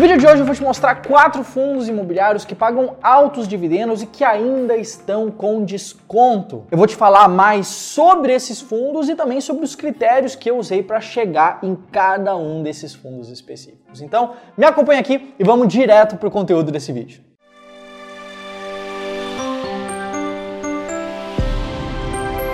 No vídeo de hoje eu vou te mostrar quatro fundos imobiliários que pagam altos dividendos e que ainda estão com desconto. Eu vou te falar mais sobre esses fundos e também sobre os critérios que eu usei para chegar em cada um desses fundos específicos. Então, me acompanha aqui e vamos direto para o conteúdo desse vídeo.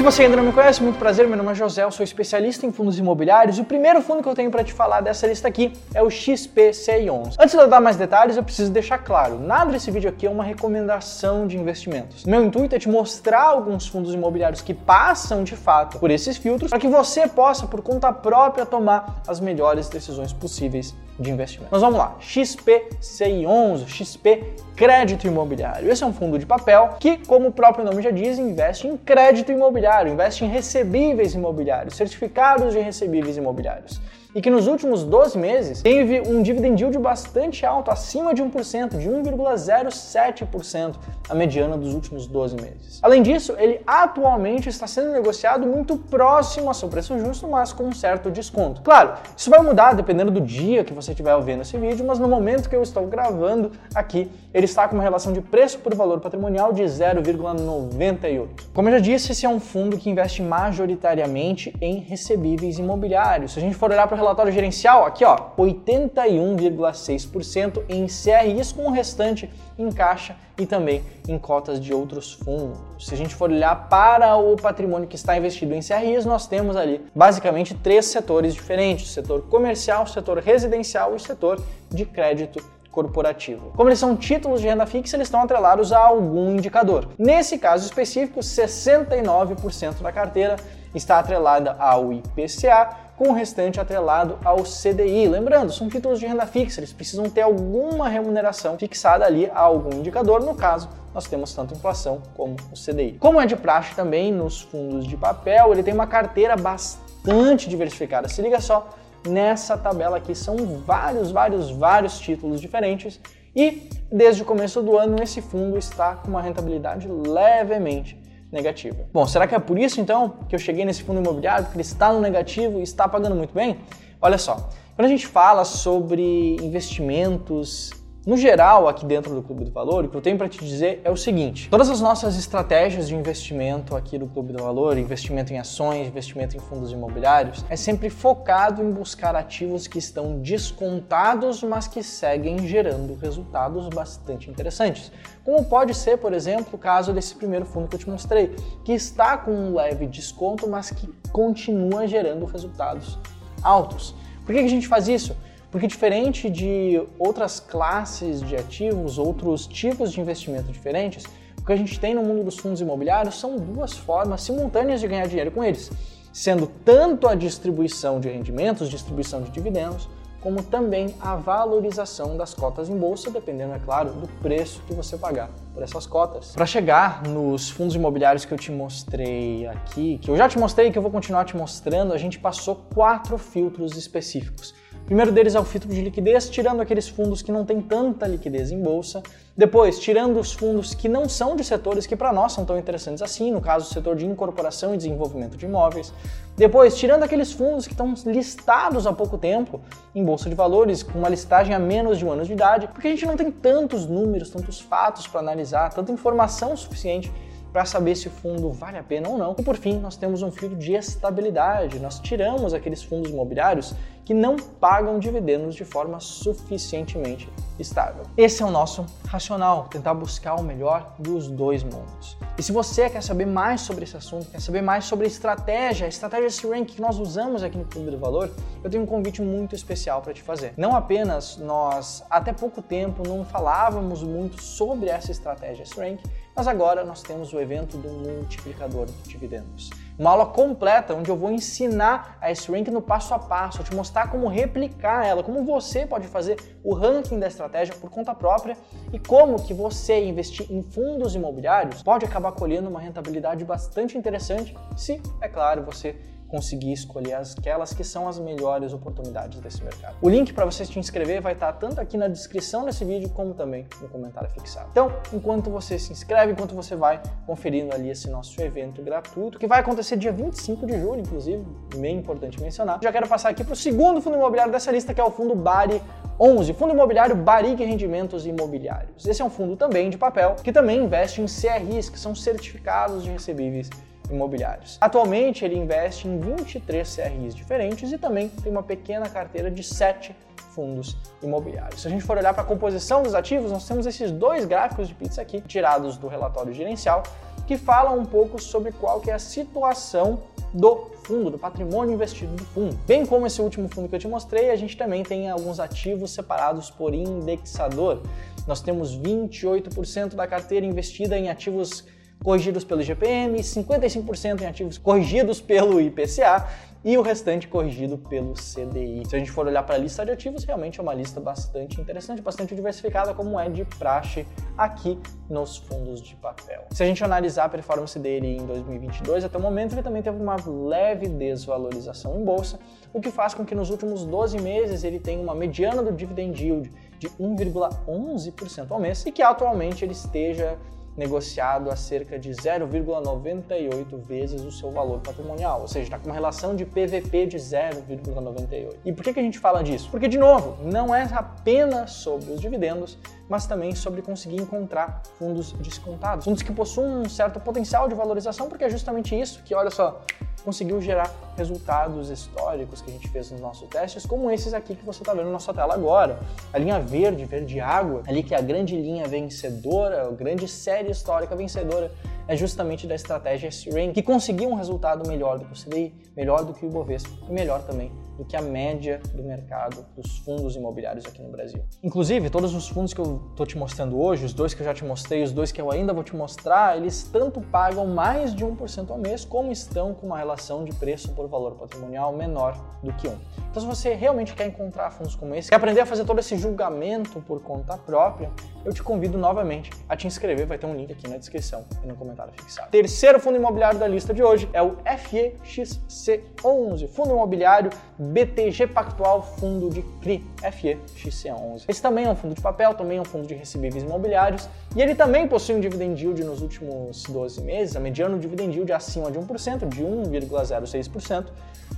Se você ainda não me conhece, muito prazer, meu nome é José, eu sou especialista em fundos imobiliários e o primeiro fundo que eu tenho para te falar dessa lista aqui é o XPCI11. Antes de eu dar mais detalhes, eu preciso deixar claro, nada desse vídeo aqui é uma recomendação de investimentos. Meu intuito é te mostrar alguns fundos imobiliários que passam de fato por esses filtros para que você possa, por conta própria, tomar as melhores decisões possíveis de investimento. Mas vamos lá, XPCI11, XP Crédito Imobiliário. Esse é um fundo de papel que, como o próprio nome já diz, investe em crédito imobiliário, investe em recebíveis imobiliários, certificados de recebíveis imobiliários e que nos últimos 12 meses teve um dividend yield bastante alto, acima de 1%, de 1,07% a mediana dos últimos 12 meses. Além disso, ele atualmente está sendo negociado muito próximo ao seu preço justo, mas com um certo desconto. Claro, isso vai mudar dependendo do dia que você estiver vendo esse vídeo, mas no momento que eu estou gravando aqui, ele está com uma relação de preço por valor patrimonial de 0,98. Como eu já disse, esse é um fundo que investe majoritariamente em recebíveis imobiliários. Se a gente for olhar para relatório gerencial, aqui ó, 81,6% em CRIs, com o restante em caixa e também em cotas de outros fundos. Se a gente for olhar para o patrimônio que está investido em CRIs, nós temos ali basicamente três setores diferentes: setor comercial, setor residencial e setor de crédito corporativo. Como eles são títulos de renda fixa, eles estão atrelados a algum indicador. Nesse caso específico, 69% da carteira está atrelada ao IPCA, com o restante atrelado ao CDI. Lembrando, são títulos de renda fixa, eles precisam ter alguma remuneração fixada ali a algum indicador. No caso, nós temos tanto inflação como o CDI. Como é de praxe também nos fundos de papel, ele tem uma carteira bastante diversificada. Se liga só nessa tabela aqui, são vários, vários, vários títulos diferentes e desde o começo do ano esse fundo está com uma rentabilidade levemente negativa. Bom, será que é por isso então que eu cheguei nesse fundo imobiliário, porque ele está no negativo e está pagando muito bem? Olha só, quando a gente fala sobre investimentos no geral, aqui dentro do Clube do Valor, o que eu tenho para te dizer é o seguinte: todas as nossas estratégias de investimento aqui do Clube do Valor, investimento em ações, investimento em fundos imobiliários, é sempre focado em buscar ativos que estão descontados, mas que seguem gerando resultados bastante interessantes. Como pode ser, por exemplo, o caso desse primeiro fundo que eu te mostrei, que está com um leve desconto, mas que continua gerando resultados altos. Por que a gente faz isso? Porque diferente de outras classes de ativos, outros tipos de investimento diferentes, o que a gente tem no mundo dos fundos imobiliários são duas formas simultâneas de ganhar dinheiro com eles, sendo tanto a distribuição de rendimentos, distribuição de dividendos, como também a valorização das cotas em bolsa, dependendo, é claro, do preço que você pagar por essas cotas. Para chegar nos fundos imobiliários que eu te mostrei aqui, que eu já te mostrei e que eu vou continuar te mostrando, a gente passou quatro filtros específicos primeiro deles é o filtro de liquidez, tirando aqueles fundos que não têm tanta liquidez em bolsa. Depois, tirando os fundos que não são de setores que para nós são tão interessantes assim, no caso, o setor de incorporação e desenvolvimento de imóveis. Depois, tirando aqueles fundos que estão listados há pouco tempo em bolsa de valores, com uma listagem a menos de um ano de idade, porque a gente não tem tantos números, tantos fatos para analisar, tanta informação suficiente para saber se o fundo vale a pena ou não. E por fim, nós temos um filtro de estabilidade. Nós tiramos aqueles fundos imobiliários que não pagam dividendos de forma suficientemente estável. Esse é o nosso racional, tentar buscar o melhor dos dois mundos. E se você quer saber mais sobre esse assunto, quer saber mais sobre estratégia, a estratégia C-Rank que nós usamos aqui no Clube do Valor, eu tenho um convite muito especial para te fazer. Não apenas nós, até pouco tempo, não falávamos muito sobre essa estratégia C-Rank, mas agora nós temos o evento do multiplicador de dividendos. Uma aula completa onde eu vou ensinar a S-Rank no passo a passo, te mostrar como replicar ela, como você pode fazer o ranking da estratégia por conta própria e como que você investir em fundos imobiliários pode acabar colhendo uma rentabilidade bastante interessante se, é claro, você conseguir escolher aquelas que são as melhores oportunidades desse mercado. O link para você se inscrever vai estar tanto aqui na descrição desse vídeo como também no comentário fixado. Então, enquanto você se inscreve, enquanto você vai conferindo ali esse nosso evento gratuito, que vai acontecer dia 25 de julho, inclusive, bem importante mencionar, já quero passar aqui para o segundo fundo imobiliário dessa lista, que é o fundo Bari 11, Fundo Imobiliário Barig Rendimentos Imobiliários. Esse é um fundo também de papel que também investe em CRIs, que são certificados de recebíveis imobiliários. Atualmente ele investe em 23 CRIs diferentes e também tem uma pequena carteira de 7 fundos imobiliários. Se a gente for olhar para a composição dos ativos, nós temos esses dois gráficos de pizza aqui, tirados do relatório gerencial, que falam um pouco sobre qual que é a situação do fundo, do patrimônio investido do fundo. Bem como esse último fundo que eu te mostrei, a gente também tem alguns ativos separados por indexador. Nós temos 28% da carteira investida em ativos corrigidos pelo IGPM, 55% em ativos corrigidos pelo IPCA e o restante corrigido pelo CDI. Se a gente for olhar para a lista de ativos, realmente é uma lista bastante interessante, bastante diversificada, como é de praxe aqui nos fundos de papel. Se a gente analisar a performance dele em 2022, até o momento ele também teve uma leve desvalorização em bolsa, o que faz com que nos últimos 12 meses ele tenha uma mediana do dividend yield de 1,11% ao mês e que atualmente ele esteja negociado a cerca de 0,98 vezes o seu valor patrimonial, ou seja, está com uma relação de PVP de 0,98. E por que, que a gente fala disso? Porque, de novo, não é apenas sobre os dividendos, mas também sobre conseguir encontrar fundos descontados, fundos que possuem um certo potencial de valorização, porque é justamente isso que, olha só, conseguiu gerar resultados históricos que a gente fez nos nossos testes, como esses aqui que você está vendo na sua tela agora. A linha verde, verde água, ali que é a grande linha vencedora, a grande série histórica vencedora, é justamente da estratégia S-Rain, que conseguiu um resultado melhor do que o CDI, melhor do que o Ibovespa e melhor também do que a média do mercado dos fundos imobiliários aqui no Brasil. Inclusive, todos os fundos que eu estou te mostrando hoje, os dois que eu já te mostrei, os dois que eu ainda vou te mostrar, eles tanto pagam mais de 1% ao mês, como estão com uma relação de preço por valor patrimonial menor do que 1. Então, se você realmente quer encontrar fundos como esse, quer aprender a fazer todo esse julgamento por conta própria, eu te convido novamente a te inscrever, vai ter um link aqui na descrição e no comentário fixado. Terceiro fundo imobiliário da lista de hoje é o FEXC11, Fundo Imobiliário BTG Pactual Fundo de CRI, FEXC11. Esse também é um fundo de papel, também é um fundo de recebíveis imobiliários e ele também possui um dividend yield nos últimos 12 meses, a mediana dividend yield é acima de 1%, de 1,06%,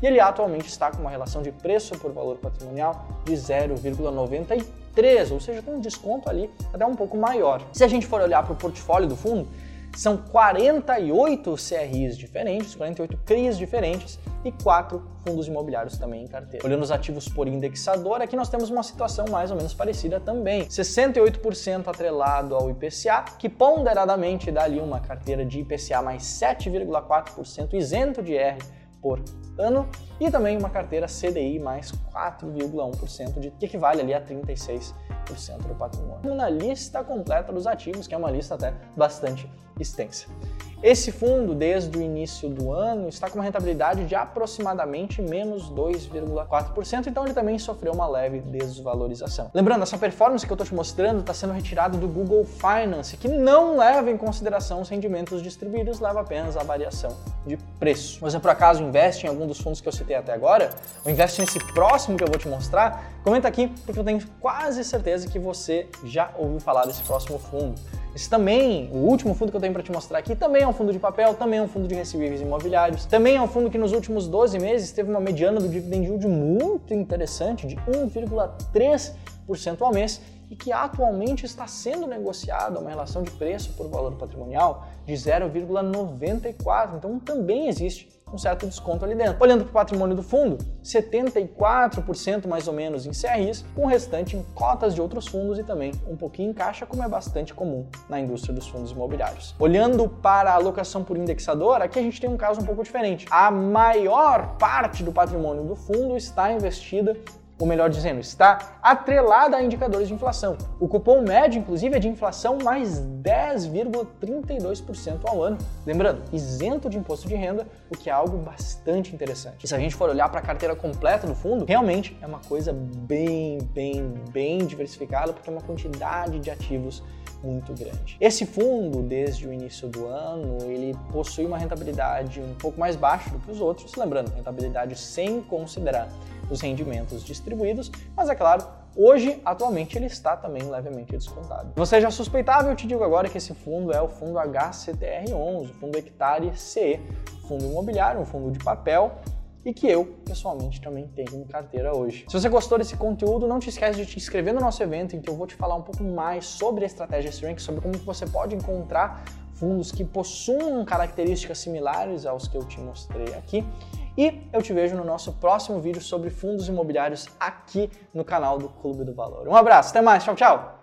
e ele atualmente está com uma relação de preço por valor patrimonial de 0,93 13, ou seja, tem um desconto ali até um pouco maior. Se a gente for olhar para o portfólio do fundo, são 48 CRIs diferentes, 48 CRIs diferentes e 4 fundos imobiliários também em carteira. Olhando os ativos por indexador, aqui nós temos uma situação mais ou menos parecida também. 68% atrelado ao IPCA, que ponderadamente dá ali uma carteira de IPCA mais 7,4% isento de R por ano e também uma carteira CDI mais 4,1%, de, que equivale ali a 36% do patrimônio. Na lista completa dos ativos, que é uma lista até bastante extensa. Esse fundo, desde o início do ano, está com uma rentabilidade de aproximadamente menos 2,4%, então ele também sofreu uma leve desvalorização. Lembrando, essa performance que eu estou te mostrando está sendo retirada do Google Finance, que não leva em consideração os rendimentos distribuídos, leva apenas a variação de preço. Você por acaso investe em algum dos fundos que eu citei até agora? Ou investe nesse próximo que eu vou te mostrar? Comenta aqui, porque eu tenho quase certeza que você já ouviu falar desse próximo fundo. Esse também, o último fundo que eu tenho para te mostrar aqui, também é um fundo de papel, também é um fundo de recebíveis imobiliários, também é um fundo que nos últimos 12 meses teve uma mediana do dividend yield muito interessante, de 1,3% ao mês, e que atualmente está sendo negociado uma relação de preço por valor patrimonial de 0,94. Então também existe um certo desconto ali dentro. Olhando para o patrimônio do fundo, 74% mais ou menos em CRIs, com o restante em cotas de outros fundos e também um pouquinho em caixa, como é bastante comum na indústria dos fundos imobiliários. Olhando para a alocação por indexador, aqui a gente tem um caso um pouco diferente. A maior parte do patrimônio do fundo está investida ou melhor dizendo, está atrelada a indicadores de inflação. O cupom médio, inclusive, é de inflação mais 10,32% ao ano. Lembrando, isento de imposto de renda, o que é algo bastante interessante. E se a gente for olhar para a carteira completa do fundo, realmente é uma coisa bem, bem, bem diversificada, porque é uma quantidade de ativos muito grande. Esse fundo, desde o início do ano, ele possui uma rentabilidade um pouco mais baixa do que os outros, lembrando, rentabilidade sem considerar os rendimentos distribuídos, mas é claro, Hoje, atualmente, ele está também levemente descontado. Você já suspeitava, eu te digo agora que esse fundo é o fundo HCTR11, o fundo Hectare CE, fundo imobiliário, um fundo de papel, e que eu, pessoalmente, também tenho em carteira hoje. Se você gostou desse conteúdo, não te esquece de te inscrever no nosso evento, em que eu vou te falar um pouco mais sobre a estratégia S-Rank, sobre como você pode encontrar fundos que possuam características similares aos que eu te mostrei aqui. E eu te vejo no nosso próximo vídeo sobre fundos imobiliários aqui no canal do Clube do Valor. Um abraço, até mais, tchau, tchau!